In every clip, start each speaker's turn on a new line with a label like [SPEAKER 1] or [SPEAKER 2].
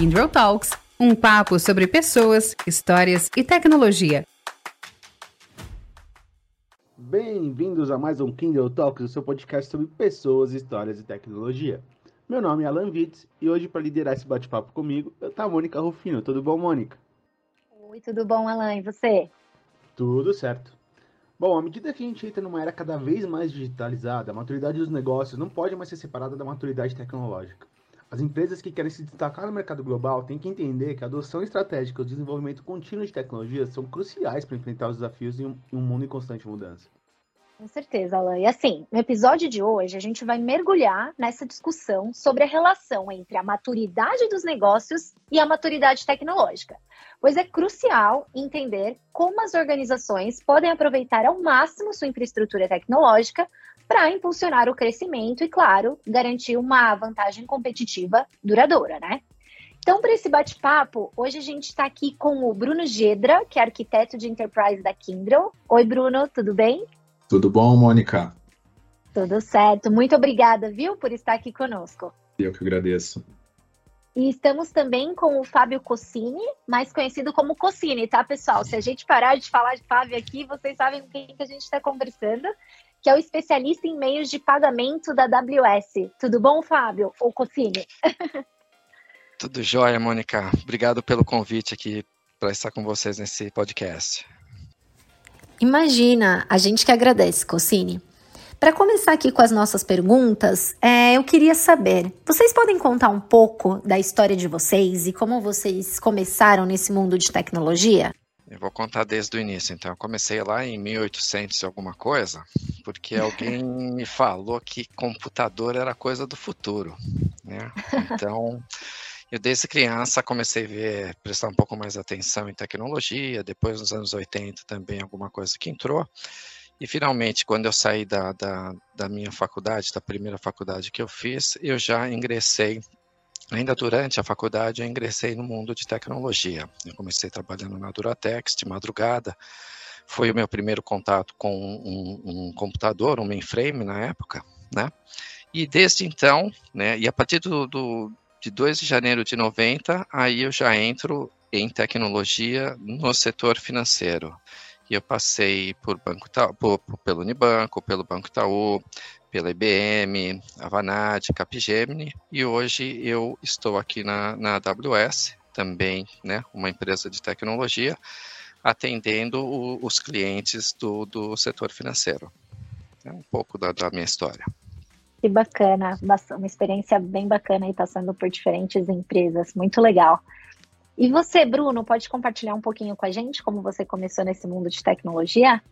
[SPEAKER 1] Kindle Talks, um papo sobre pessoas, histórias e tecnologia.
[SPEAKER 2] Bem-vindos a mais um Kindle Talks, o seu podcast sobre pessoas, histórias e tecnologia. Meu nome é Alan Witz e hoje, para liderar esse bate-papo comigo, está a Mônica Rufino. Tudo bom, Mônica?
[SPEAKER 3] Oi, tudo bom, Alan? E você?
[SPEAKER 2] Tudo certo. Bom, à medida que a gente entra numa era cada vez mais digitalizada, a maturidade dos negócios não pode mais ser separada da maturidade tecnológica. As empresas que querem se destacar no mercado global têm que entender que a adoção estratégica e o desenvolvimento contínuo de tecnologias são cruciais para enfrentar os desafios em um mundo em constante mudança.
[SPEAKER 3] Com certeza, Alan. E assim, no episódio de hoje, a gente vai mergulhar nessa discussão sobre a relação entre a maturidade dos negócios e a maturidade tecnológica, pois é crucial entender como as organizações podem aproveitar ao máximo sua infraestrutura tecnológica para impulsionar o crescimento e, claro, garantir uma vantagem competitiva duradoura, né? Então, para esse bate-papo, hoje a gente está aqui com o Bruno Gedra, que é arquiteto de enterprise da Kindle. Oi, Bruno, tudo bem?
[SPEAKER 4] Tudo bom, Mônica?
[SPEAKER 3] Tudo certo. Muito obrigada, viu, por estar aqui conosco.
[SPEAKER 4] Eu que agradeço.
[SPEAKER 3] E estamos também com o Fábio Cossini, mais conhecido como Cossini, tá, pessoal? Se a gente parar de falar de Fábio aqui, vocês sabem com quem que a gente está conversando, que é o especialista em meios de pagamento da AWS. Tudo bom, Fábio? Ou Cossini?
[SPEAKER 5] Tudo jóia, Mônica. Obrigado pelo convite aqui para estar com vocês nesse podcast.
[SPEAKER 3] Imagina, a gente que agradece, Cocine. Para começar aqui com as nossas perguntas, é, eu queria saber: vocês podem contar um pouco da história de vocês e como vocês começaram nesse mundo de tecnologia?
[SPEAKER 5] Eu vou contar desde o início. Então, eu comecei lá em 1800 e alguma coisa, porque alguém me falou que computador era coisa do futuro, né? Então, eu desde criança comecei a ver, prestar um pouco mais atenção em tecnologia, depois nos anos 80 também alguma coisa que entrou. E finalmente, quando eu saí da, da, da minha faculdade, da primeira faculdade que eu fiz, eu já ingressei Ainda durante a faculdade, eu ingressei no mundo de tecnologia. Eu comecei trabalhando na Duratex de madrugada. Foi o meu primeiro contato com um, um computador, um mainframe na época, né? E desde então, né, e a partir do, do, de 2 de janeiro de 90, aí eu já entro em tecnologia no setor financeiro. E eu passei por banco por, pelo Unibanco, pelo Banco Itaú, pela IBM, Avanade, Capgemini, e hoje eu estou aqui na, na AWS, também né, uma empresa de tecnologia, atendendo o, os clientes do, do setor financeiro. É um pouco da, da minha história.
[SPEAKER 3] Que bacana, uma experiência bem bacana aí passando por diferentes empresas, muito legal. E você, Bruno, pode compartilhar um pouquinho com a gente como você começou nesse mundo de tecnologia?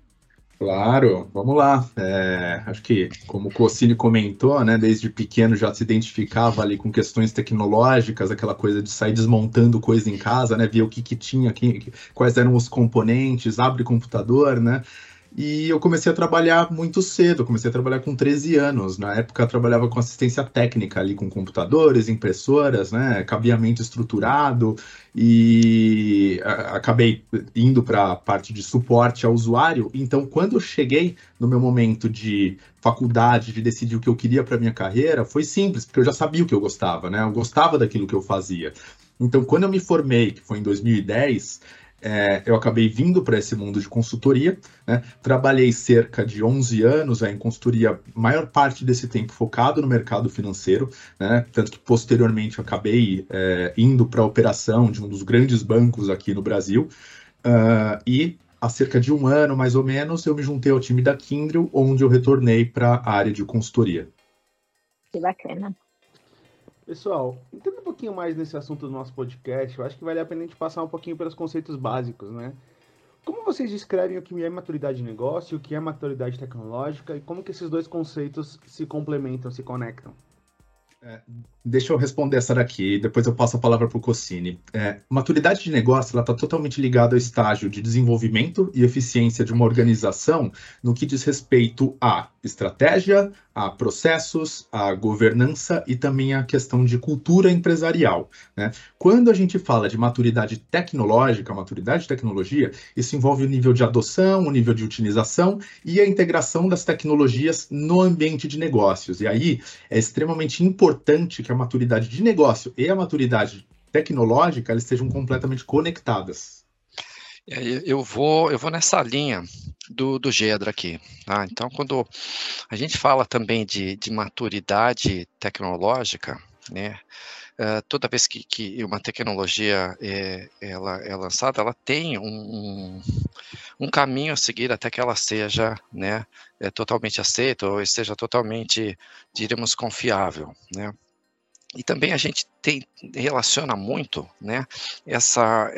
[SPEAKER 4] Claro, vamos lá. É, acho que, como o Cossini comentou, né, desde pequeno já se identificava ali com questões tecnológicas, aquela coisa de sair desmontando coisa em casa, né, ver o que, que tinha, quais eram os componentes, abre computador, né, e eu comecei a trabalhar muito cedo, comecei a trabalhar com 13 anos. Na época eu trabalhava com assistência técnica ali com computadores, impressoras, né, cabeamento estruturado e acabei indo para a parte de suporte ao usuário. Então, quando eu cheguei no meu momento de faculdade, de decidir o que eu queria para minha carreira, foi simples, porque eu já sabia o que eu gostava, né? Eu gostava daquilo que eu fazia. Então, quando eu me formei, que foi em 2010, é, eu acabei vindo para esse mundo de consultoria. Né? Trabalhei cerca de 11 anos é, em consultoria, maior parte desse tempo focado no mercado financeiro, né? tanto que posteriormente acabei é, indo para a operação de um dos grandes bancos aqui no Brasil. Uh, e há cerca de um ano, mais ou menos, eu me juntei ao time da Kindle, onde eu retornei para a área de consultoria.
[SPEAKER 3] Que bacana.
[SPEAKER 2] Pessoal, entenda um pouquinho mais nesse assunto do nosso podcast. Eu acho que vale a pena a gente passar um pouquinho pelos conceitos básicos, né? Como vocês descrevem o que é maturidade de negócio, o que é maturidade tecnológica e como que esses dois conceitos se complementam, se conectam?
[SPEAKER 4] É, deixa eu responder essa daqui, depois eu passo a palavra para o Cossini. É, maturidade de negócio está totalmente ligada ao estágio de desenvolvimento e eficiência de uma organização no que diz respeito a estratégia, a processos, a governança e também a questão de cultura empresarial. Né? Quando a gente fala de maturidade tecnológica, maturidade de tecnologia, isso envolve o nível de adoção, o nível de utilização e a integração das tecnologias no ambiente de negócios. E aí é extremamente importante que a maturidade de negócio e a maturidade tecnológica elas estejam completamente conectadas.
[SPEAKER 5] Eu vou, eu vou nessa linha do, do Gedra aqui. Tá? Então, quando a gente fala também de, de maturidade tecnológica, né, uh, toda vez que, que uma tecnologia é, ela é lançada, ela tem um, um, caminho a seguir até que ela seja né, é, totalmente aceita ou seja totalmente, diríamos, confiável. Né? E também a gente tem, relaciona muito né, essa,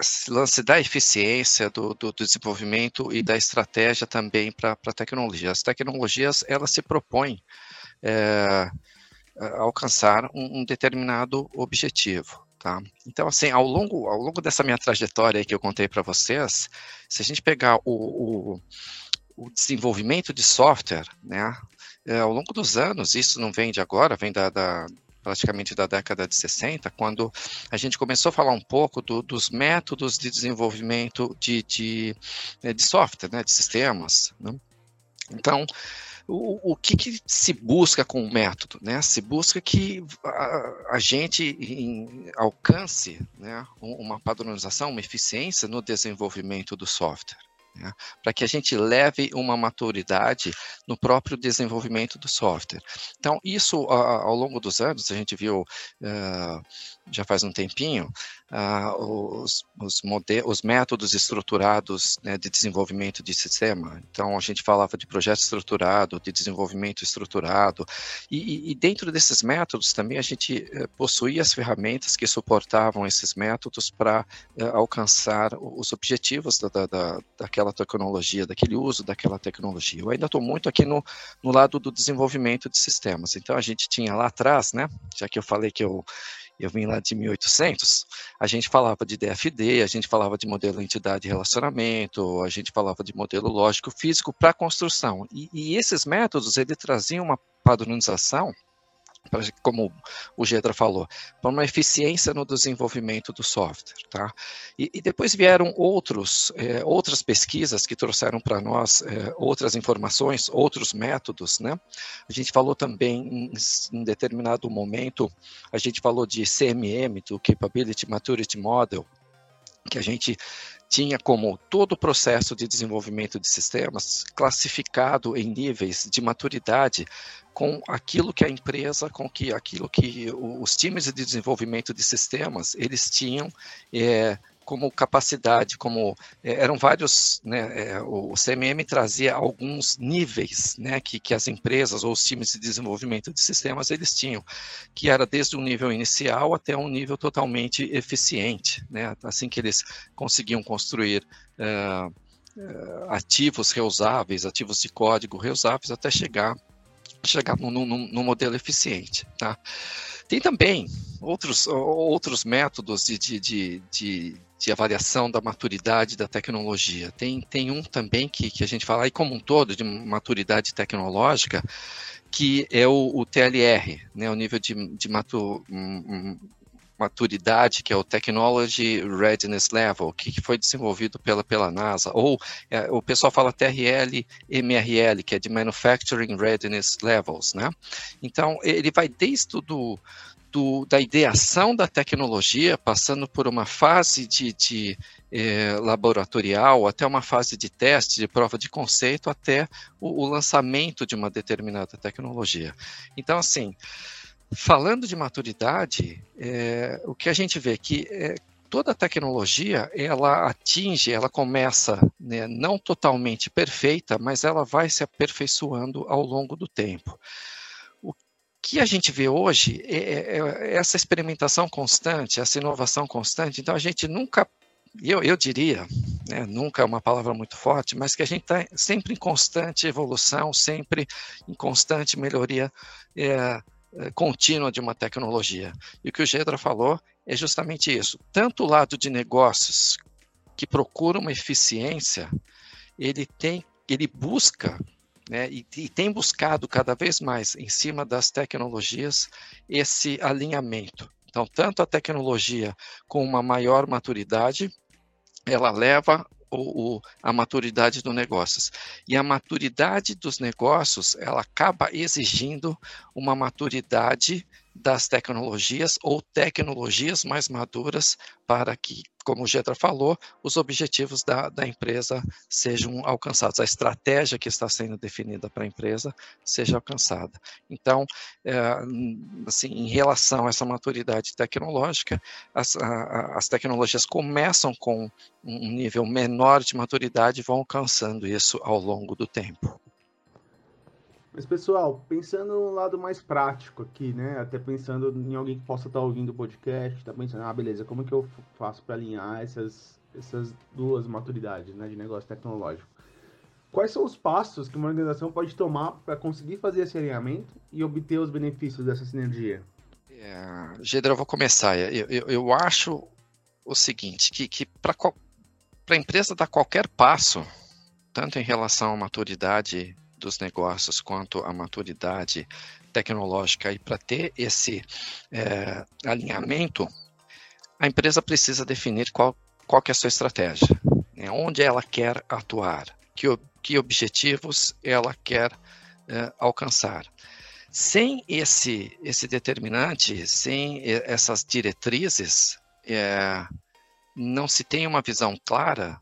[SPEAKER 5] esse lance da eficiência do, do, do, desenvolvimento e da estratégia também para a tecnologia. As tecnologias, elas se propõem é, alcançar um, um, determinado objetivo. Tá? Então, assim, ao longo, ao longo dessa minha trajetória que eu contei para vocês, se a gente pegar o, o, o desenvolvimento de software, né, é, ao longo dos anos, isso não vem de agora, vem da, da praticamente da década de 60, quando a gente começou a falar um pouco do, dos métodos de desenvolvimento de, de, né, de software, né, de sistemas. Né? Então, o, que, que, se busca com o método? Né? Se busca que a, a gente em, alcance né, uma padronização, uma eficiência no desenvolvimento do software né, para que a gente leve uma maturidade no próprio desenvolvimento do software. Então, isso ao longo dos anos, a gente viu uh, já faz um tempinho, uh, os, os, os, métodos estruturados né, de desenvolvimento de sistema. Então, a gente falava de projeto estruturado, de desenvolvimento estruturado, e, e dentro desses métodos também a gente uh, possuía as ferramentas que suportavam esses métodos para uh, alcançar os objetivos da, da, daquela tecnologia, daquele uso daquela tecnologia. Eu ainda estou muito aqui no, no lado do desenvolvimento de sistemas. Então, a gente tinha lá atrás, né, já que eu falei que eu eu vim lá de 1800, a gente falava de DFD, a gente falava de modelo entidade relacionamento, a gente falava de modelo lógico físico para construção. E, e esses métodos, ele traziam uma padronização como o Gedra falou, para uma eficiência no desenvolvimento do software. Tá? E, e depois vieram outros, é, outras pesquisas que trouxeram para nós é, outras informações, outros métodos. Né? A gente falou também, em, em determinado momento, a gente falou de CMM, do Capability Maturity Model, que a gente tinha como todo o processo de desenvolvimento de sistemas classificado em níveis de maturidade com aquilo que a empresa, com que aquilo que os times de desenvolvimento de sistemas eles tinham é, como capacidade, como é, eram vários, né, é, o CMM trazia alguns níveis, né, que, que as empresas ou os times de desenvolvimento de sistemas eles tinham, que era desde um nível inicial até um nível totalmente eficiente, né, assim que eles conseguiam construir uh, ativos reusáveis, ativos de código reusáveis, até chegar chegar modelo eficiente, tá? Tem também outros, outros métodos de, de, de, de, de avaliação da maturidade da tecnologia. Tem, tem um também que, que a gente fala aí como um todo de maturidade tecnológica, que é o, o TLR, né, o nível de, de matu, maturidade, que é o Technology Readiness Level, que foi desenvolvido pela, pela NASA, ou é, o pessoal fala TRL, MRL, que é de Manufacturing Readiness Levels, né? Então, ele vai desde do, do, da ideação da tecnologia, passando por uma fase de, de eh, laboratorial, até uma fase de teste, de prova de conceito, até o, o lançamento de uma determinada tecnologia. Então, assim, Falando de maturidade, é, o que a gente vê que é, toda tecnologia ela atinge, ela começa né, não totalmente perfeita, mas ela vai se aperfeiçoando ao longo do tempo. O que a gente vê hoje é, é, é essa experimentação constante, essa inovação constante. Então a gente nunca eu, eu diria, né, nunca é uma palavra muito forte, mas que a gente está sempre em constante evolução, sempre em constante melhoria é, contínua de uma tecnologia. E o que o Gedra falou é justamente isso. Tanto o lado de negócios que procura uma eficiência, ele tem, ele busca né, e, e, tem buscado cada vez mais em cima das tecnologias esse alinhamento. Então, tanto a tecnologia com uma maior maturidade, ela leva o, o, a maturidade dos negócios. E a maturidade dos negócios, ela acaba exigindo uma maturidade das tecnologias ou tecnologias mais maduras para que, como o Gedra falou, os objetivos da, da empresa sejam alcançados, a estratégia que está sendo definida para a empresa seja alcançada. Então, é, assim, em relação a essa maturidade tecnológica, as, a, as tecnologias começam com um nível menor de maturidade e vão alcançando isso ao longo do tempo.
[SPEAKER 2] Mas, pessoal, pensando no lado mais prático aqui, né? Até pensando em alguém que possa estar ouvindo o podcast, tá pensando, ah, beleza, como que eu faço para alinhar essas, essas duas maturidades, né, de negócio tecnológico? Quais são os passos que uma organização pode tomar para conseguir fazer esse alinhamento e obter os benefícios dessa sinergia?
[SPEAKER 5] É, eu vou começar. Eu, eu, eu acho o seguinte, que, que para a empresa dar qualquer passo, tanto em relação à maturidade dos negócios quanto à maturidade tecnológica e para ter esse é, alinhamento, a empresa precisa definir qual, qual é a sua estratégia, né? onde ela quer atuar, que, que objetivos ela quer é, alcançar. Sem esse, esse determinante, sem essas diretrizes, é, não se tem uma visão clara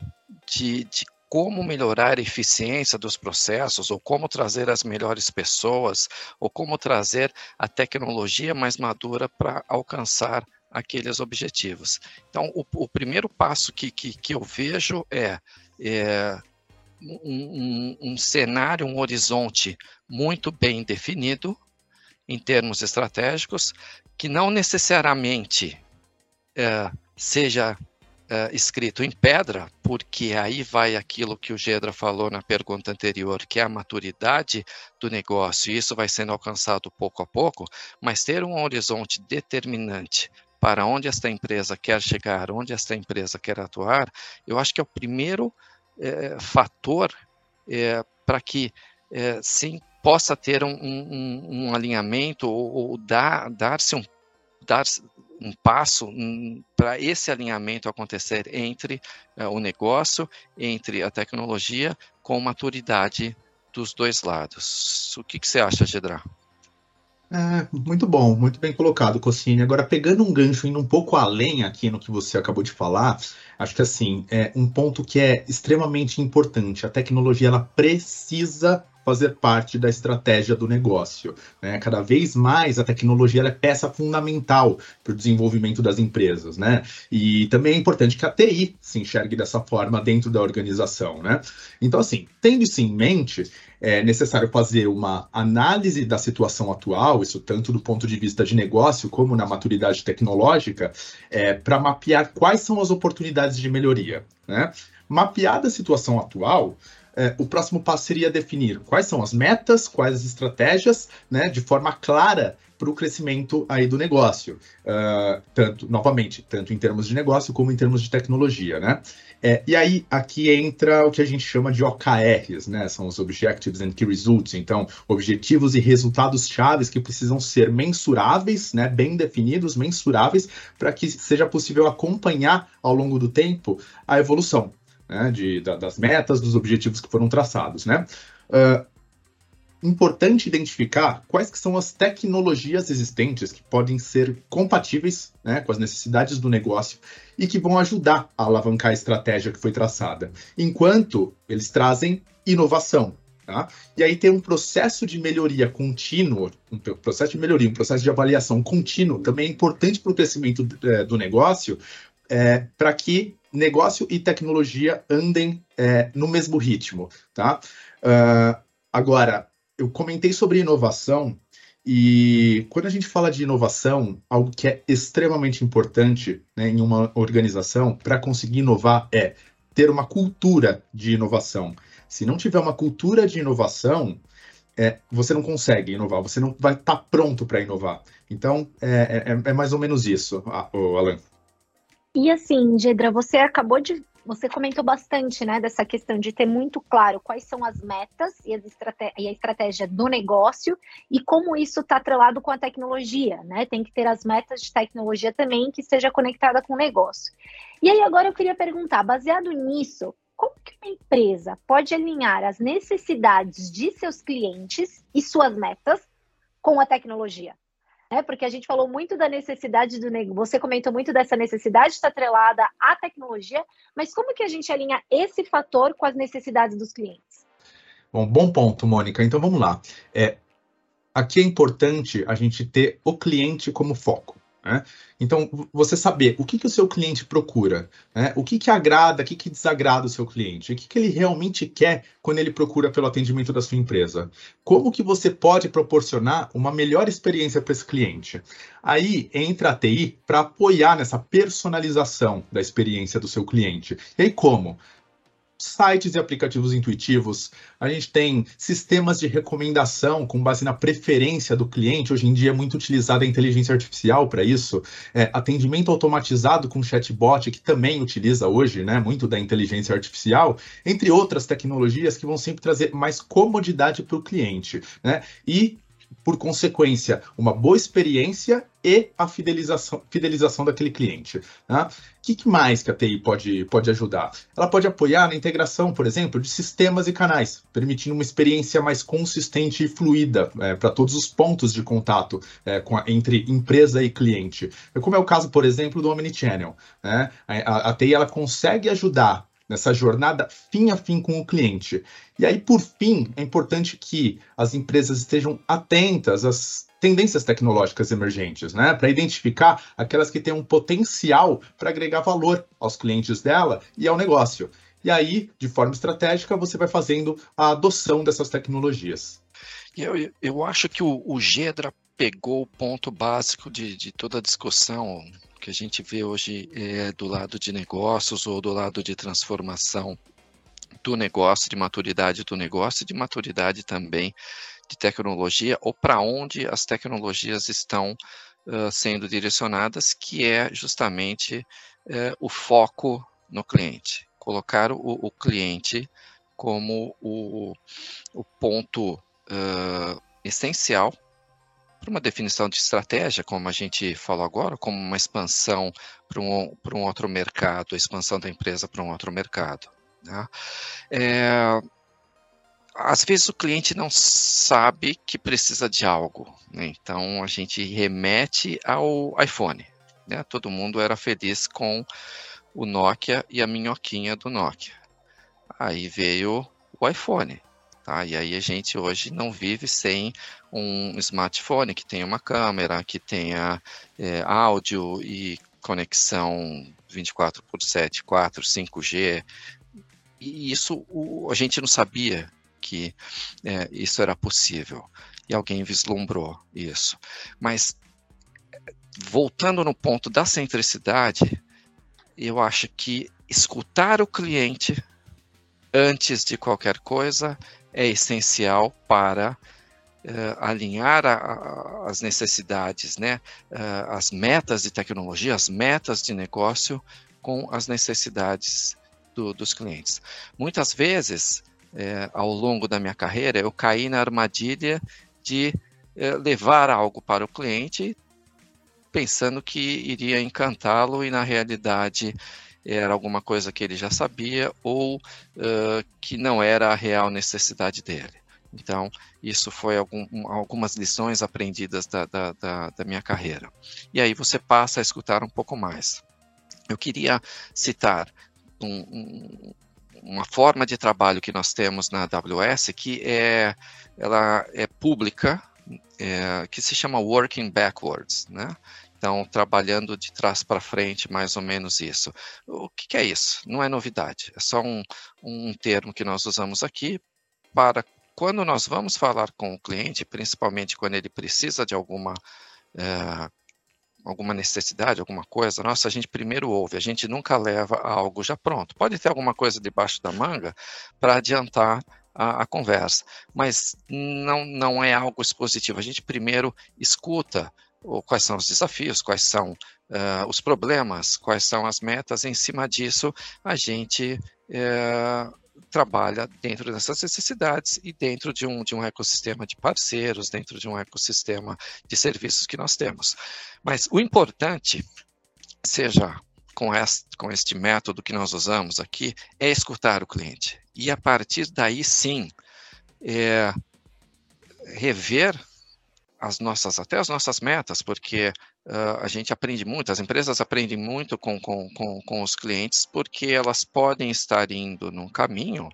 [SPEAKER 5] de, de como melhorar a eficiência dos processos, ou como trazer as melhores pessoas, ou como trazer a tecnologia mais madura para alcançar aqueles objetivos. Então, o, o primeiro passo que, que, que, eu vejo é, é um, um, cenário, um horizonte muito bem definido em termos estratégicos, que não necessariamente é, seja uh, escrito em pedra, porque aí vai aquilo que o Gedra falou na pergunta anterior, que é a maturidade do negócio, e isso vai sendo alcançado pouco a pouco, mas ter um horizonte determinante para onde esta empresa quer chegar, onde esta empresa quer atuar, eu acho que é o primeiro é, fator é, para que é, sim possa ter um, um, um alinhamento ou, ou dar, dar-se um dar um passo para esse alinhamento acontecer entre uh, o negócio, entre a tecnologia, com maturidade dos dois lados. O que, que você acha, Gedra?
[SPEAKER 4] É, muito bom, muito bem colocado, Cossini. Agora, pegando um gancho, indo um pouco além aqui no que você acabou de falar, acho que assim, é um ponto que é extremamente importante. A tecnologia ela precisa fazer parte da estratégia do negócio. Né? Cada vez mais a tecnologia é peça fundamental para o desenvolvimento das empresas. Né? E também é importante que a TI se enxergue dessa forma dentro da organização. Né? Então, assim, tendo isso em mente, é necessário fazer uma análise da situação atual, isso tanto do ponto de vista de negócio como na maturidade tecnológica, é, para mapear quais são as oportunidades de melhoria. Né? Mapeada a situação atual, é, o próximo passo seria definir quais são as metas, quais as estratégias, né, de forma clara para o crescimento aí do negócio, uh, tanto novamente tanto em termos de negócio como em termos de tecnologia, né? É, e aí aqui entra o que a gente chama de OKRs, né? São os Objectives and Key Results, então objetivos e resultados chaves que precisam ser mensuráveis, né? Bem definidos, mensuráveis, para que seja possível acompanhar ao longo do tempo a evolução né, de, da, das metas, dos objetivos que foram traçados, né? Uh, importante identificar quais que são as tecnologias existentes que podem ser compatíveis né, com as necessidades do negócio e que vão ajudar a alavancar a estratégia que foi traçada, enquanto eles trazem inovação. Tá? E aí tem um processo de melhoria contínuo, um processo de melhoria, um processo de avaliação contínuo, também é importante para o crescimento é, do negócio, é, para que negócio e tecnologia andem é, no mesmo ritmo, tá? Uh, agora, eu comentei sobre inovação e quando a gente fala de inovação, algo que é extremamente importante né, em uma organização para conseguir inovar é ter uma cultura de inovação. Se não tiver uma cultura de inovação, é, você não consegue inovar, você não vai estar tá pronto para inovar. Então, é, é, é, mais ou menos isso, Alan.
[SPEAKER 3] E assim, Gedra, você acabou de. Você comentou bastante, né, dessa questão de ter muito claro quais são as metas e, as e a estratégia do negócio e como isso está atrelado com a tecnologia, né? Tem que ter as metas de tecnologia também que seja conectada com o negócio. E aí agora eu queria perguntar, baseado nisso, como que uma empresa pode alinhar as necessidades de seus clientes e suas metas com a tecnologia? É, porque a gente falou muito da necessidade do negócio, você comentou muito dessa necessidade de estar atrelada à tecnologia, mas como que a gente alinha esse fator com as necessidades dos clientes?
[SPEAKER 4] Bom, bom ponto, Mônica. Então vamos lá. É, aqui é importante a gente ter o cliente como foco. Né? Então, você saber o que, que o seu cliente procura, né? o que, que agrada, o que, que desagrada o seu cliente, o que, que ele realmente quer quando ele procura pelo atendimento da sua empresa. Como que você pode proporcionar uma melhor experiência para esse cliente. Aí entra a TI para apoiar nessa personalização da experiência do seu cliente. E aí como? Sites e aplicativos intuitivos, a gente tem sistemas de recomendação com base na preferência do cliente. Hoje em dia é muito utilizada a inteligência artificial para isso. É, atendimento automatizado com chatbot, que também utiliza hoje né, muito da inteligência artificial, entre outras tecnologias que vão sempre trazer mais comodidade para o cliente. Né? E por consequência, uma boa experiência e a fidelização, fidelização daquele cliente. Né? O que, mais que a TI pode, pode ajudar? Ela pode apoiar na integração, por exemplo, de sistemas e canais, permitindo uma experiência mais consistente e fluida é, para todos os pontos de contato é, a, entre empresa e cliente. Como é o caso, por exemplo, do Omnichannel. Né? A, a TI ela consegue ajudar nessa jornada fim a fim com o cliente. E aí, por fim, é importante que as empresas estejam atentas às tendências tecnológicas emergentes, né? Para identificar aquelas que têm um potencial para agregar valor aos clientes dela e ao negócio. E aí, de forma estratégica, você vai fazendo a adoção dessas tecnologias.
[SPEAKER 5] Eu, eu acho que o, o Gedra pegou o ponto básico de, de toda a discussão que a gente vê hoje é, do lado de negócios ou do lado de transformação do negócio, de maturidade do negócio, de maturidade também de tecnologia, ou para onde as tecnologias estão uh, sendo direcionadas, que é justamente uh, o foco no cliente. Colocar o, o cliente como o, o ponto uh, essencial para uma definição de estratégia, como a gente falou agora, como uma expansão para um, para um outro mercado, a expansão da empresa para um outro mercado. Né? É, às vezes o cliente não sabe que precisa de algo, né? então a gente remete ao iPhone. Né? Todo mundo era feliz com o Nokia e a minhoquinha do Nokia. Aí veio o iPhone. Tá? E aí a gente hoje não vive sem um smartphone que tenha uma câmera, que tenha é, áudio e conexão 24 por 7, 4, 5G. E isso o, a gente não sabia que é, isso era possível. E alguém vislumbrou isso. Mas voltando no ponto da centricidade, eu acho que escutar o cliente antes de qualquer coisa é essencial para uh, alinhar a, a, as necessidades, né, uh, as metas de tecnologia, as metas de negócio com as necessidades do, dos clientes. Muitas vezes, é, ao longo da minha carreira, eu caí na armadilha de levar algo para o cliente pensando que iria encantá-lo e na realidade era alguma coisa que ele já sabia ou uh, que não era a real necessidade dele. Então, isso foi algum, algumas lições aprendidas da, da, da, da, minha carreira. E aí você passa a escutar um pouco mais. Eu queria citar um, um, uma forma de trabalho que nós temos na AWS que é, ela é pública, é, que se chama Working Backwards, né? Então, trabalhando de trás para frente, mais ou menos isso. O que, que, é isso? Não é novidade, é só um, um termo que nós usamos aqui para quando nós vamos falar com o cliente, principalmente quando ele precisa de alguma, é, alguma necessidade, alguma coisa, nossa, a gente primeiro ouve, a gente nunca leva algo já pronto. Pode ter alguma coisa debaixo da manga para adiantar a, a, conversa, mas não, não é algo expositivo. A gente primeiro escuta quais são os desafios, quais são uh, os problemas, quais são as metas. Em cima disso, a gente uh, trabalha dentro dessas necessidades e dentro de um, de um ecossistema de parceiros, dentro de um ecossistema de serviços que nós temos. Mas o importante, seja com este, com este método que nós usamos aqui, é escutar o cliente. E a partir daí, sim, é, rever as nossas, até as nossas metas, porque uh, a gente aprende muito, as empresas aprendem muito com, com, com, com os clientes, porque elas podem estar indo num caminho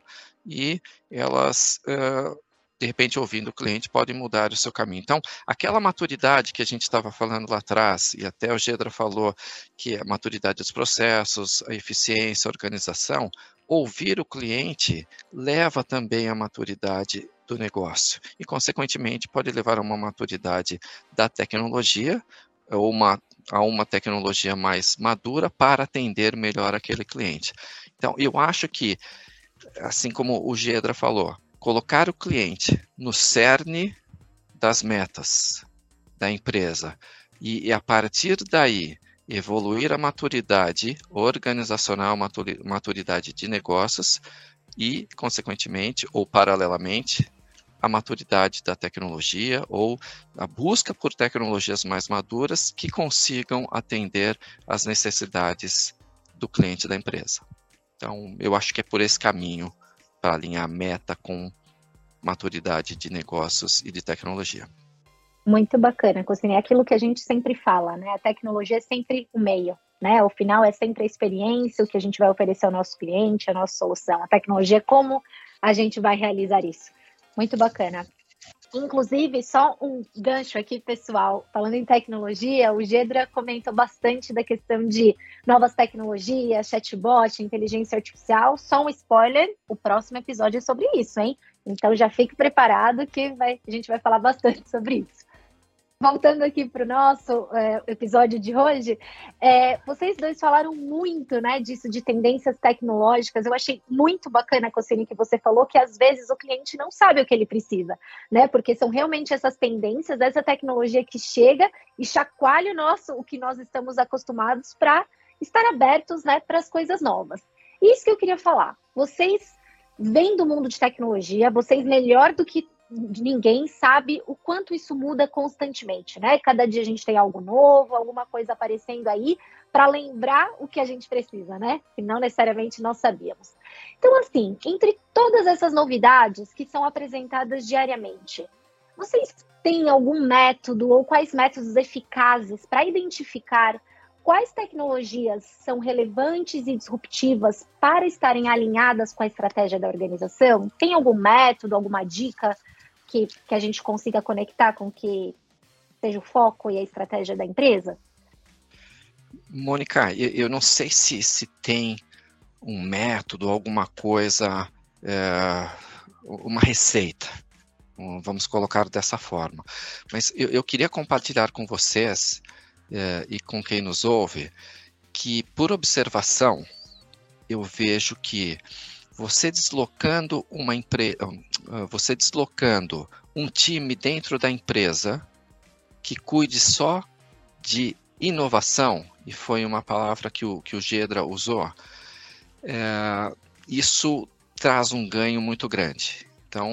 [SPEAKER 5] e elas, uh, de repente, ouvindo o cliente, podem mudar o seu caminho. Então, aquela maturidade que a gente estava falando lá atrás, e até o Gedra falou, que é a maturidade dos processos, a eficiência, a organização, ouvir o cliente leva também à maturidade do negócio e, consequentemente, pode levar a uma maturidade da tecnologia ou uma, a uma tecnologia mais madura para atender melhor aquele cliente. Então, eu acho que, assim como o Gedra falou, colocar o cliente no cerne das metas da empresa e, e a partir daí evoluir a maturidade organizacional, maturidade de negócios e, consequentemente, ou paralelamente, a maturidade da tecnologia ou a busca por tecnologias mais maduras que consigam atender às necessidades do cliente da empresa. Então, eu acho que é por esse caminho para alinhar meta com maturidade de negócios e de tecnologia.
[SPEAKER 3] Muito bacana, Cosine. É aquilo que a gente sempre fala, né? A tecnologia é sempre o meio, né? O final é sempre a experiência, o que a gente vai oferecer ao nosso cliente, a nossa solução. A tecnologia é como a gente vai realizar isso. Muito bacana. Inclusive, só um gancho aqui, pessoal, falando em tecnologia, o Gedra comentou bastante da questão de novas tecnologias, chatbot, inteligência artificial. Só um spoiler, o próximo episódio é sobre isso, hein? Então já fique preparado que vai, a gente vai falar bastante sobre isso voltando aqui para o nosso é, episódio de hoje, é, vocês dois falaram muito, né, disso de tendências tecnológicas. Eu achei muito bacana, Cocine, que você falou que às vezes o cliente não sabe o que ele precisa, né? Porque são realmente essas tendências, essa tecnologia que chega e chacoalha o nosso, o que nós estamos acostumados para estar abertos, né, para as coisas novas. Isso que eu queria falar. Vocês vêm do mundo de tecnologia, vocês melhor do que ninguém sabe o quanto isso muda constantemente, né? Cada dia a gente tem algo novo, alguma coisa aparecendo aí para lembrar o que a gente precisa, né? Que não necessariamente nós sabíamos. Então, assim, entre todas essas novidades que são apresentadas diariamente, vocês têm algum método ou quais métodos eficazes para identificar quais tecnologias são relevantes e disruptivas para estarem alinhadas com a estratégia da organização? Tem algum método, alguma dica que, que a gente consiga conectar com que seja o foco e a estratégia da empresa?
[SPEAKER 5] Mônica, eu, eu não sei se, se tem um método, alguma coisa, é, uma receita, vamos colocar dessa forma. Mas eu, eu queria compartilhar com vocês é, e com quem nos ouve que, por observação, eu vejo que você deslocando uma empresa, ah, você deslocando um time dentro da empresa que cuide só de inovação, e foi uma palavra que o, que o Gedra usou, é, isso traz um ganho muito grande. Então,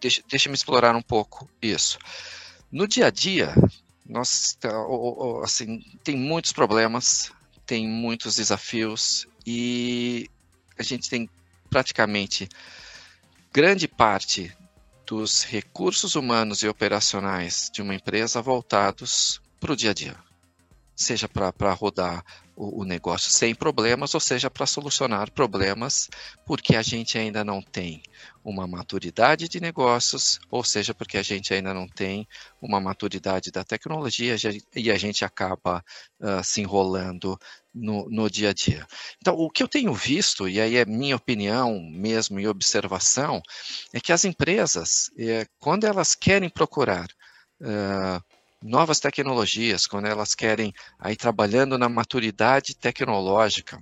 [SPEAKER 5] deixa, deixa me explorar um pouco isso. No dia a dia, nós, assim, tem muitos problemas, tem muitos desafios, e a gente tem praticamente grande parte dos recursos humanos e operacionais de uma empresa voltados para o dia a dia, seja para rodar o, o, negócio sem problemas, ou seja, para solucionar problemas, porque a gente ainda não tem uma maturidade de negócios, ou seja, porque a gente ainda não tem uma maturidade da tecnologia e a gente acaba uh, se enrolando no, no dia a dia. Então, o que eu tenho visto, e aí é minha opinião mesmo e observação, é que as empresas, é, quando elas querem procurar uh, novas tecnologias, quando elas querem aí trabalhando na maturidade tecnológica,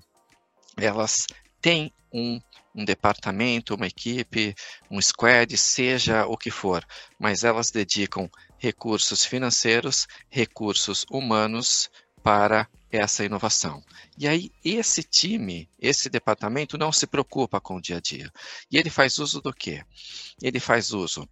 [SPEAKER 5] elas têm um, um departamento, uma equipe, um squad, seja o que for, mas elas dedicam recursos financeiros, recursos humanos para essa inovação. E aí, esse time, esse departamento não se preocupa com o dia a dia. E ele faz uso do quê? Ele faz uso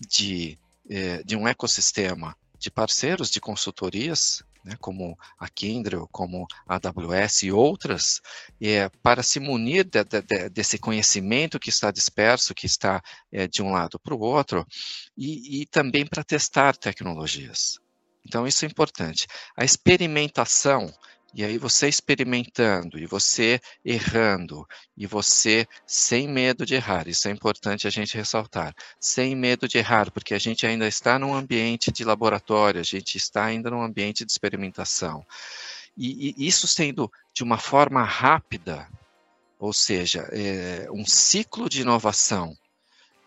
[SPEAKER 5] de, eh, de um ecossistema de parceiros de consultorias né, como a Kindle, como a AWS e outras, é, para se munir de, de, desse conhecimento que está disperso, que está é, de um lado para o outro, e, e também para testar tecnologias. Então, isso é importante. A experimentação e aí você experimentando, e você errando, e você sem medo de errar, isso é importante a gente ressaltar, sem medo de errar, porque a gente ainda está num ambiente de laboratório, a gente está ainda num ambiente de experimentação. E, e isso sendo de uma forma rápida, ou seja, é, um ciclo de inovação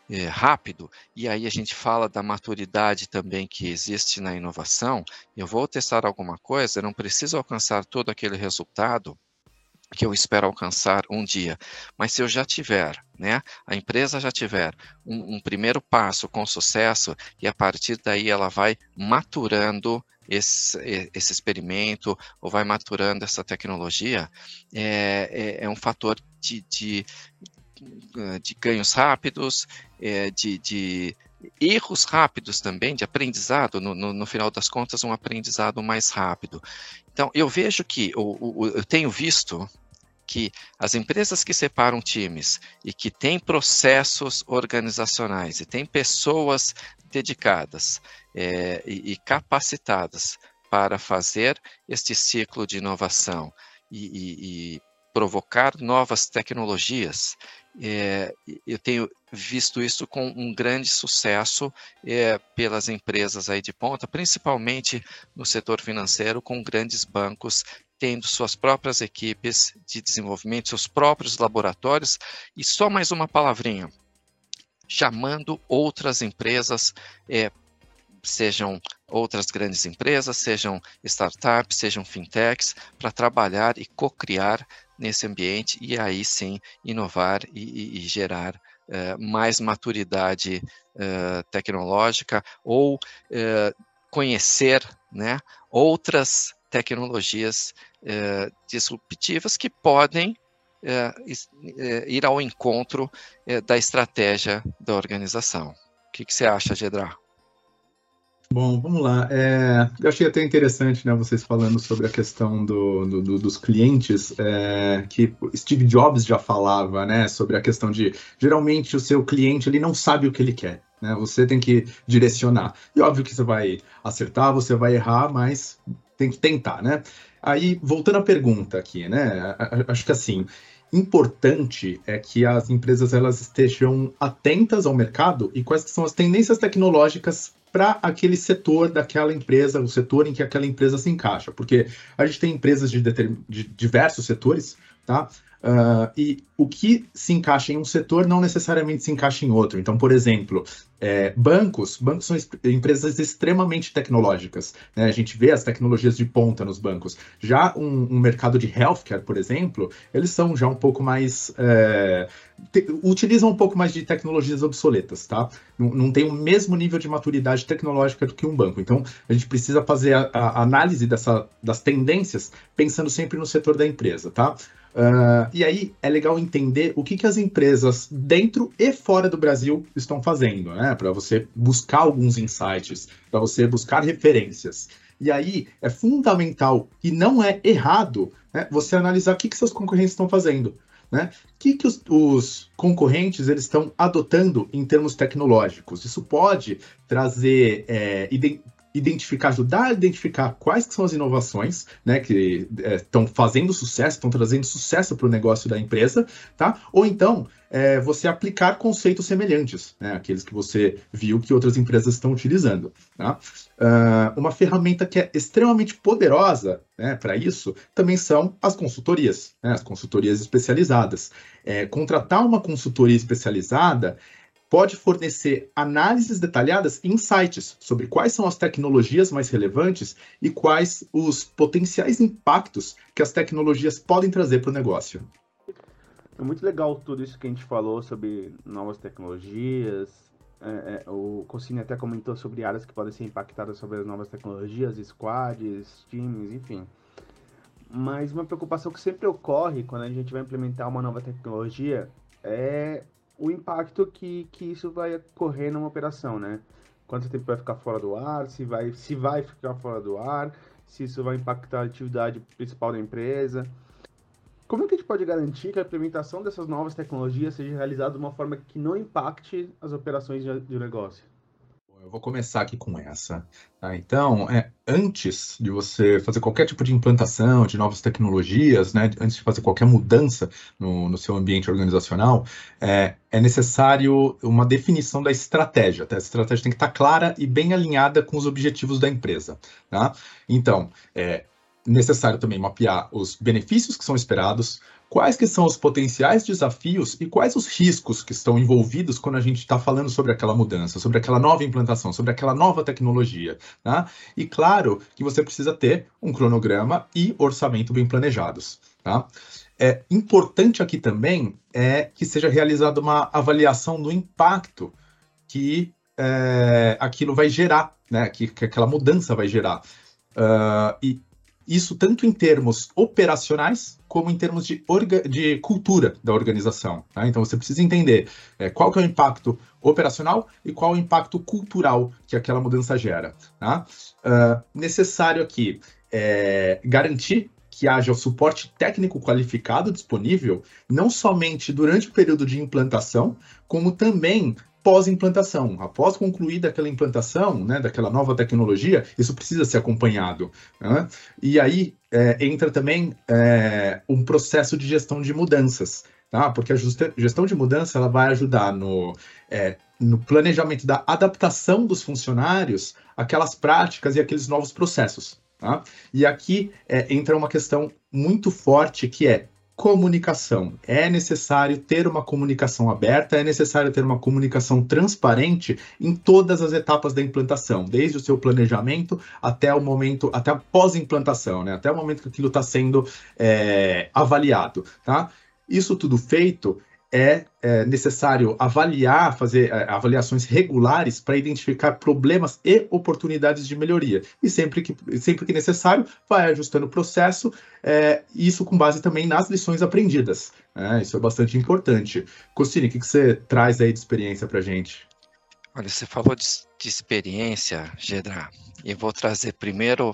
[SPEAKER 5] é, rápido, e aí a gente fala da maturidade também que existe na inovação. Eu vou testar alguma coisa, não preciso alcançar todo aquele resultado que eu espero alcançar um dia. Mas se eu já tiver, né, a empresa já tiver um, um primeiro passo com sucesso e a partir daí ela vai maturando esse, esse experimento ou vai maturando essa tecnologia, é, é, é um fator de, de, de ganhos rápidos, é, de, de, erros rápidos também, de aprendizado, no, no, no, final das contas, um aprendizado mais rápido. Então, eu vejo que, o, o, eu tenho visto que as empresas que separam times e que têm processos organizacionais e têm pessoas dedicadas é, e, e capacitadas para fazer este ciclo de inovação e, e, e provocar novas tecnologias, é, eu tenho visto isso com um grande sucesso é, pelas empresas aí de ponta, principalmente no setor financeiro, com grandes bancos tendo suas próprias equipes de desenvolvimento, seus próprios laboratórios. E só mais uma palavrinha, chamando outras empresas, é, sejam outras grandes empresas, sejam startups, sejam fintechs, para trabalhar e co-criar nesse ambiente e aí sim inovar e, e gerar uh, mais maturidade uh, tecnológica ou uh, conhecer né, outras tecnologias disruptivas que podem ir ao encontro da estratégia da organização. O que, que você acha, Gedra?
[SPEAKER 4] Bom, vamos lá. É, eu achei até interessante, né, vocês falando sobre a questão do, do, do, dos clientes, é, que Steve Jobs já falava, né, sobre a questão de geralmente o seu cliente ele não sabe o que ele quer, né? Você tem que direcionar. E óbvio que você vai acertar, você vai errar, mas tem que tentar, né? Aí voltando à pergunta aqui, né? Acho que assim importante é que as empresas elas estejam atentas ao mercado e quais são as tendências tecnológicas para aquele setor daquela empresa, o setor em que aquela empresa se encaixa. Porque a gente tem empresas de, de diversos setores, tá? Uh, e o que se encaixa em um setor não necessariamente se encaixa em outro. Então, por exemplo, é, bancos, bancos são empresas extremamente tecnológicas. Né? A gente vê as tecnologias de ponta nos bancos. Já um, um mercado de healthcare, por exemplo, eles são já um pouco mais. É, te, utilizam um pouco mais de tecnologias obsoletas, tá? Não, não, tem o mesmo nível de maturidade tecnológica do que um banco. Então, a gente precisa fazer a, a análise dessa, das tendências pensando sempre no setor da empresa, tá? Uh, e aí é legal entender o que, que as empresas dentro e fora do Brasil estão fazendo, né? Para você buscar alguns insights, para você buscar referências. E aí é fundamental e não é errado né, você analisar o que, que seus concorrentes estão fazendo. Né? O que, que os, os, concorrentes eles estão adotando em termos tecnológicos? Isso pode trazer é, identificar, ajudar a identificar quais são as inovações né, que estão é, fazendo sucesso, estão trazendo sucesso para o negócio da empresa, tá? Ou então é, você aplicar conceitos semelhantes, né, aqueles que você viu que outras empresas estão utilizando. Tá? Uh, uma ferramenta que é extremamente poderosa né, para isso também são as consultorias, né, as consultorias especializadas. É, contratar uma consultoria especializada pode fornecer análises detalhadas e insights sobre quais são as tecnologias mais relevantes e quais os potenciais impactos que as tecnologias podem trazer para o negócio.
[SPEAKER 2] É muito legal tudo isso que a gente falou sobre novas tecnologias. É, é, o Cocine até comentou sobre áreas que podem ser impactadas sobre as novas tecnologias, squads, times, enfim. Mas uma preocupação que sempre ocorre quando a gente vai implementar uma nova tecnologia é o impacto que, que isso vai ocorrer numa operação, né? Quanto tempo vai ficar fora do ar, se vai, se vai ficar fora do ar, se isso vai impactar a atividade principal da empresa. Como é que a gente pode garantir que a implementação dessas novas tecnologias seja realizada de uma forma que não impacte as operações de, de negócio?
[SPEAKER 4] Eu vou começar aqui com essa. Tá? Então, é, antes de você fazer qualquer tipo de implantação de novas tecnologias, né, antes de fazer qualquer mudança no, no seu ambiente organizacional, é, é, necessário uma definição da estratégia. Tá? A estratégia tem que estar clara e bem alinhada com os objetivos da empresa. Tá? Então, é necessário também mapear os benefícios que são esperados, quais que são os potenciais desafios e quais os riscos que estão envolvidos quando a gente está falando sobre aquela mudança, sobre aquela nova implantação, sobre aquela nova tecnologia. Tá? E claro que você precisa ter um cronograma e orçamento bem planejados. Tá? É importante aqui também é que seja realizada uma avaliação do impacto que é, aquilo vai gerar, né? que, que aquela mudança vai gerar. Uh, e isso tanto em termos operacionais como em termos de, de cultura da organização. Tá? Então você precisa entender é, qual que é o impacto operacional e qual o impacto cultural que aquela mudança gera. Tá? Uh, necessário aqui é garantir que haja o suporte técnico qualificado disponível, não somente durante o período de implantação, como também pós-implantação. Após concluída aquela implantação, né, daquela nova tecnologia, isso precisa ser acompanhado. Né? E aí é, entra também é, um processo de gestão de mudanças, tá? porque a gestão de mudança ela vai ajudar no, é, no planejamento da adaptação dos funcionários àquelas práticas e aqueles novos processos. Tá? E aqui é, entra uma questão muito forte que é comunicação. É necessário ter uma comunicação aberta, é necessário ter uma comunicação transparente em todas as etapas da implantação, desde o seu planejamento até o momento, até a pós-implantação, né? até o momento que aquilo está sendo é, avaliado. Tá? Isso tudo feito, é, é necessário avaliar, fazer é, avaliações regulares para identificar problemas e oportunidades de melhoria. E sempre que, sempre que necessário, vai ajustando o processo, é, isso com base também nas lições aprendidas. Né? Isso é bastante importante. Costine, o que, que você traz aí de experiência para gente?
[SPEAKER 5] Olha, você falou de, de experiência, Gedra, e vou trazer primeiro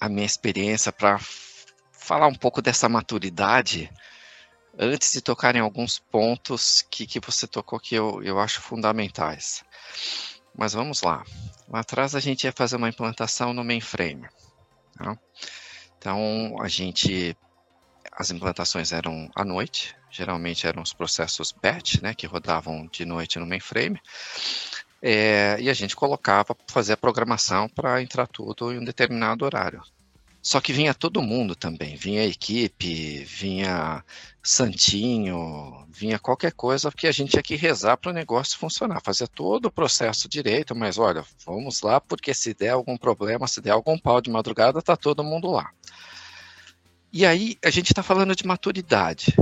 [SPEAKER 5] a minha experiência para falar um pouco dessa maturidade antes de tocar em alguns pontos que, que você tocou que eu, eu acho fundamentais. Mas vamos lá. Lá atrás a gente ia fazer uma implantação no mainframe. Tá? Então a gente. As implantações eram à noite, geralmente eram os processos batch, né, que rodavam de noite no mainframe. É, e a gente colocava fazer a programação para entrar tudo em um determinado horário. Só que vinha todo mundo também, vinha equipe, vinha santinho, vinha qualquer coisa que a gente tinha que rezar para o negócio funcionar, fazer todo o processo direito, mas olha, vamos lá, porque se der algum problema, se der algum pau de madrugada, tá todo mundo lá. E aí a gente está falando de maturidade.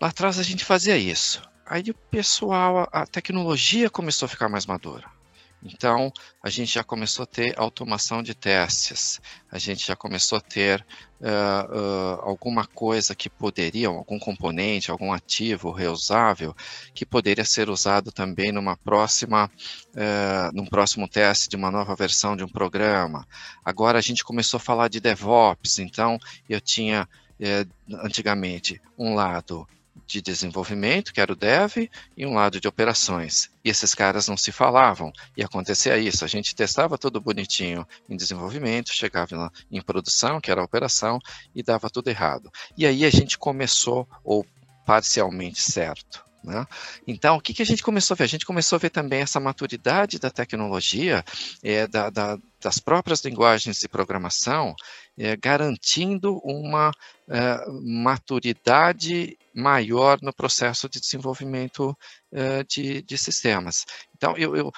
[SPEAKER 5] Lá atrás a gente fazia isso. Aí o pessoal, a tecnologia começou a ficar mais madura. Então, a gente já começou a ter automação de testes, a gente já começou a ter uh, uh, alguma coisa que poderia, algum componente, algum ativo reusável, que poderia ser usado também numa próxima, uh, num próximo teste de uma nova versão de um programa. Agora a gente começou a falar de DevOps, então eu tinha antigamente um lado de desenvolvimento, que era o dev, e um lado de operações. E esses caras não se falavam. E acontecia isso. A gente testava tudo bonitinho em desenvolvimento, chegava em produção, que era a operação, e dava tudo errado. E aí a gente começou, ou parcialmente certo. Né? Então, o que, que a gente começou a ver? A gente começou a ver também essa maturidade da tecnologia, é, da, da, das próprias linguagens de programação, é, garantindo uma é, maturidade maior no processo de desenvolvimento é, de, de, sistemas. Então, eu, eu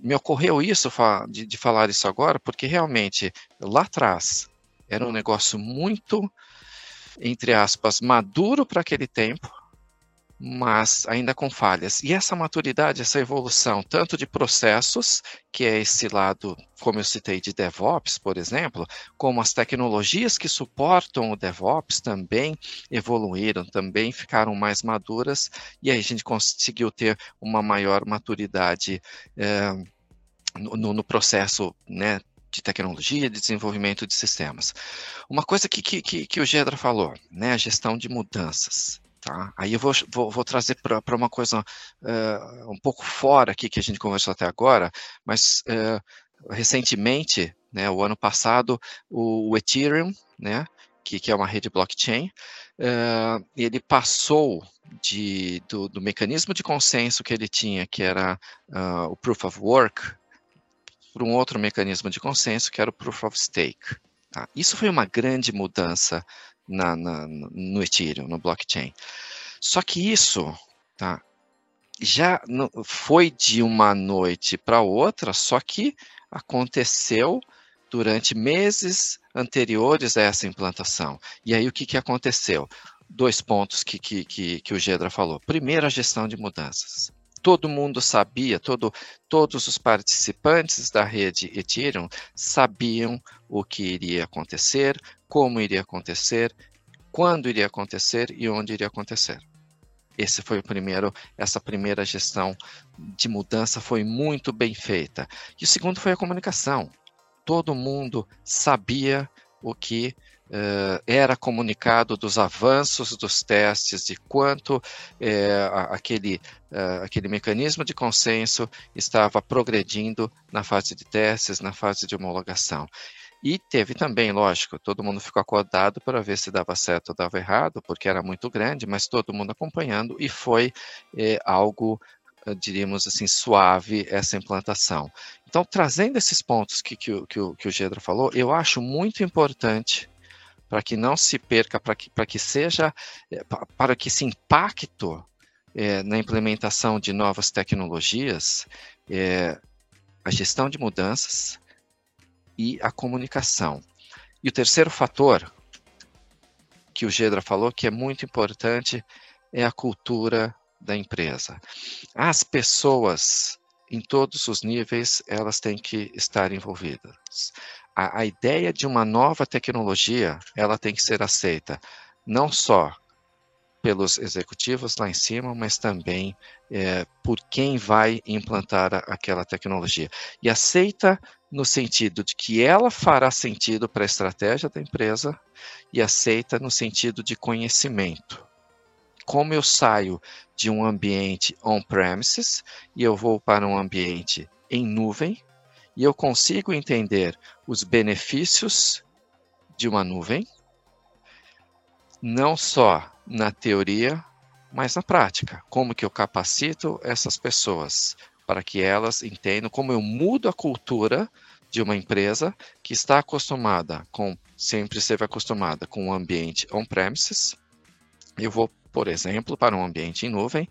[SPEAKER 5] me ocorreu isso de, de falar isso agora, porque realmente lá atrás era um negócio muito, entre aspas, maduro para aquele tempo, mas ainda com falhas. E essa maturidade, essa evolução, tanto de processos, que é esse lado, como eu citei, de DevOps, por exemplo, como as tecnologias que suportam o DevOps também evoluíram, também ficaram mais maduras, e aí a gente conseguiu ter uma maior maturidade é, no, no, processo, né? de tecnologia, de desenvolvimento de sistemas. Uma coisa que, que, que o Gedra falou, né, a gestão de mudanças. Tá? Aí eu vou, vou, vou trazer para uma coisa uh, um pouco fora aqui que a gente conversou até agora, mas uh, recentemente, né, o ano passado, o, o Ethereum, né, que, que, é uma rede blockchain, uh, ele passou de, do, do, mecanismo de consenso que ele tinha, que era o Proof of Work, para um outro mecanismo de consenso, que era o Proof of Stake. Tá? Isso foi uma grande mudança na, na, no Ethereum, no blockchain. Só que isso tá, já foi de uma noite para outra, só que aconteceu durante meses anteriores a essa implantação. E aí o que, que aconteceu? Dois pontos que, que, que, que o Gedra falou. Primeiro, a gestão de mudanças todo mundo sabia, todo, todos os participantes da rede Ethereum sabiam o que iria acontecer, como iria acontecer, quando iria acontecer e onde iria acontecer. Esse foi o primeiro, essa primeira gestão de mudança foi muito bem feita. E o segundo foi a comunicação. Todo mundo sabia o que Uh, era comunicado dos avanços dos testes, de quanto uh, aquele, uh, aquele mecanismo de consenso estava progredindo na fase de testes, na fase de homologação. E teve também, lógico, todo mundo ficou acordado para ver se dava certo ou dava errado, porque era muito grande, mas todo mundo acompanhando e foi eh, algo diríamos assim, suave essa implantação. Então, trazendo esses pontos que, que, que, o, que o Gedra falou, eu acho muito importante para que não se perca, para que, que seja, eh, para que esse impacto é, na implementação de novas tecnologias, é, a gestão de mudanças e a comunicação. E o terceiro fator que o Gedra falou que é muito importante é a cultura da empresa. As pessoas em todos os níveis elas têm que estar envolvidas a, a ideia de uma nova tecnologia, ela tem que ser aceita não só pelos executivos lá em cima, mas também é, por quem vai implantar a, aquela tecnologia. E aceita no sentido de que ela fará sentido para a estratégia da empresa e aceita no sentido de conhecimento. Como eu saio de um ambiente on-premises e eu vou para um ambiente em nuvem, e eu consigo entender os benefícios de uma nuvem, não só na teoria, mas na prática. Como que eu capacito essas pessoas para que elas entendam como eu mudo a cultura de uma empresa que está acostumada com, sempre esteve acostumada com o um ambiente on-premises. Eu vou por exemplo, para um ambiente em nuvem,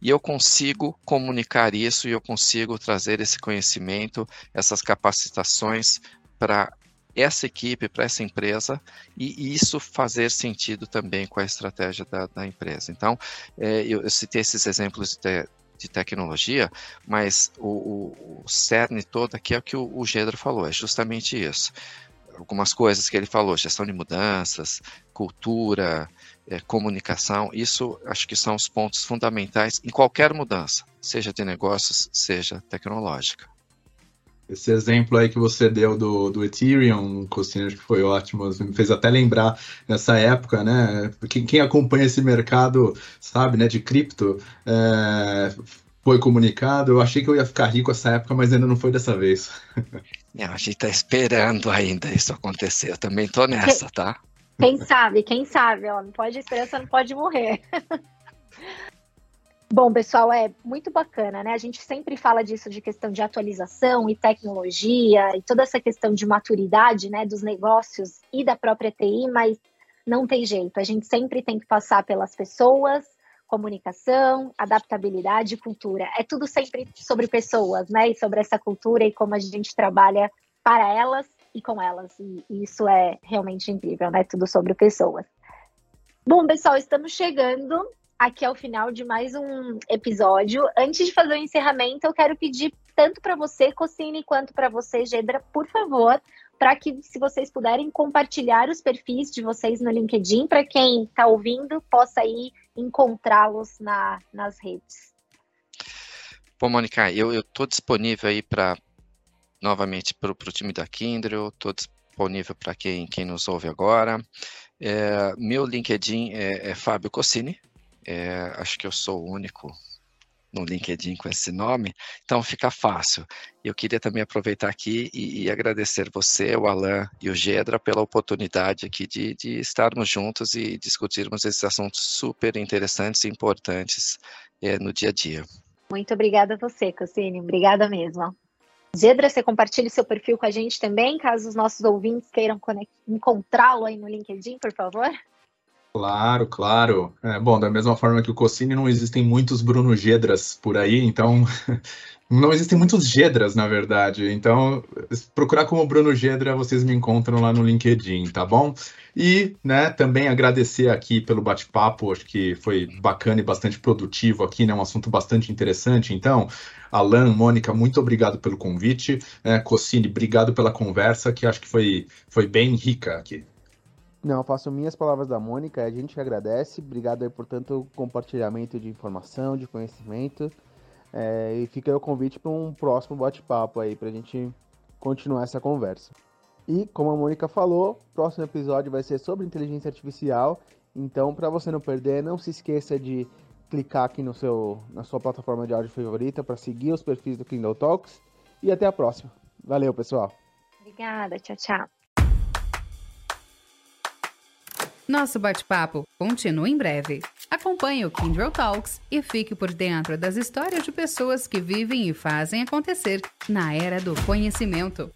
[SPEAKER 5] e eu consigo comunicar isso e eu consigo trazer esse conhecimento, essas capacitações para essa equipe, para essa empresa, e isso fazer sentido também com a estratégia da, da empresa. Então, é, eu, eu, citei esses exemplos de, de tecnologia, mas o, o, cerne todo aqui é o que o, o Gedro falou, é justamente isso. Algumas coisas que ele falou, gestão de mudanças, cultura, é, comunicação, isso acho que são os pontos fundamentais em qualquer mudança, seja de negócios, seja tecnológica.
[SPEAKER 4] Esse exemplo aí que você deu do, do Ethereum, acho que foi ótimo, me fez até lembrar nessa época, né? Quem, quem acompanha esse mercado sabe, né, de cripto, é, foi comunicado. Eu achei que eu ia ficar rico essa época, mas ainda não foi dessa vez.
[SPEAKER 5] Não, a gente está esperando ainda isso acontecer. Eu também estou nessa, tá?
[SPEAKER 3] Quem sabe, quem sabe, ó, não pode esperança, não pode morrer. Bom, pessoal, é muito bacana, né? A gente sempre fala disso de questão de atualização e tecnologia e toda essa questão de maturidade, né, dos negócios e da própria TI, mas não tem jeito. A gente sempre tem que passar pelas pessoas, comunicação, adaptabilidade, cultura. É tudo sempre sobre pessoas, né? E sobre essa cultura e como a gente trabalha para elas e com elas. E, isso é realmente incrível, né? Tudo sobre pessoas. Bom, pessoal, estamos chegando aqui ao final de mais um episódio. Antes de fazer o encerramento, eu quero pedir tanto para você, Cocine, quanto para você, Gedra, por favor, para que, se vocês puderem, compartilhar os perfis de vocês no LinkedIn, para quem está ouvindo possa ir encontrá-los na, nas redes.
[SPEAKER 5] Bom, Mônica, eu estou disponível aí para novamente para o time da Kindle, estou disponível para quem, quem nos ouve agora. É, meu LinkedIn é, é Fábio Cossini, é, acho que eu sou o único no LinkedIn com esse nome, então fica fácil. Eu queria também aproveitar aqui e, e agradecer você, o Alan e o Gedra pela oportunidade aqui de, de, estarmos juntos e discutirmos esses assuntos super interessantes e importantes é, no dia a dia.
[SPEAKER 3] Muito obrigada a você, Cassini. Obrigada mesmo. Gedra, você compartilha seu perfil com a gente também, caso os nossos ouvintes queiram encontrá-lo aí no LinkedIn, por favor?
[SPEAKER 4] Claro, claro. É, bom, da mesma forma que o Cossini, não existem muitos Bruno Gedras por aí, então não existem muitos Gedras, na verdade. Então, procurar como Bruno Gedra, vocês me encontram lá no LinkedIn, tá bom? E, né, também agradecer aqui pelo bate-papo, acho que foi bacana e bastante produtivo aqui, né, um assunto bastante interessante. Então, Alan, Mônica, muito obrigado pelo convite. É, Cossini, obrigado pela conversa, que acho que foi, foi bem rica aqui.
[SPEAKER 2] Não, faço minhas palavras da Mônica, a gente agradece, obrigado aí por tanto compartilhamento de informação, de conhecimento, é, e fica o convite para um próximo bate-papo aí, para a gente continuar essa conversa. E, como a Mônica falou, o próximo episódio vai ser sobre inteligência artificial, então para você não perder, não se esqueça de clicar aqui no seu, na sua plataforma de áudio favorita para seguir os perfis do Kindle Talks, e até a próxima. Valeu, pessoal!
[SPEAKER 3] Obrigada, tchau, tchau!
[SPEAKER 1] Nosso bate-papo continua em breve. Acompanhe o Kindle Talks e fique por dentro das histórias de pessoas que vivem e fazem acontecer na era do conhecimento.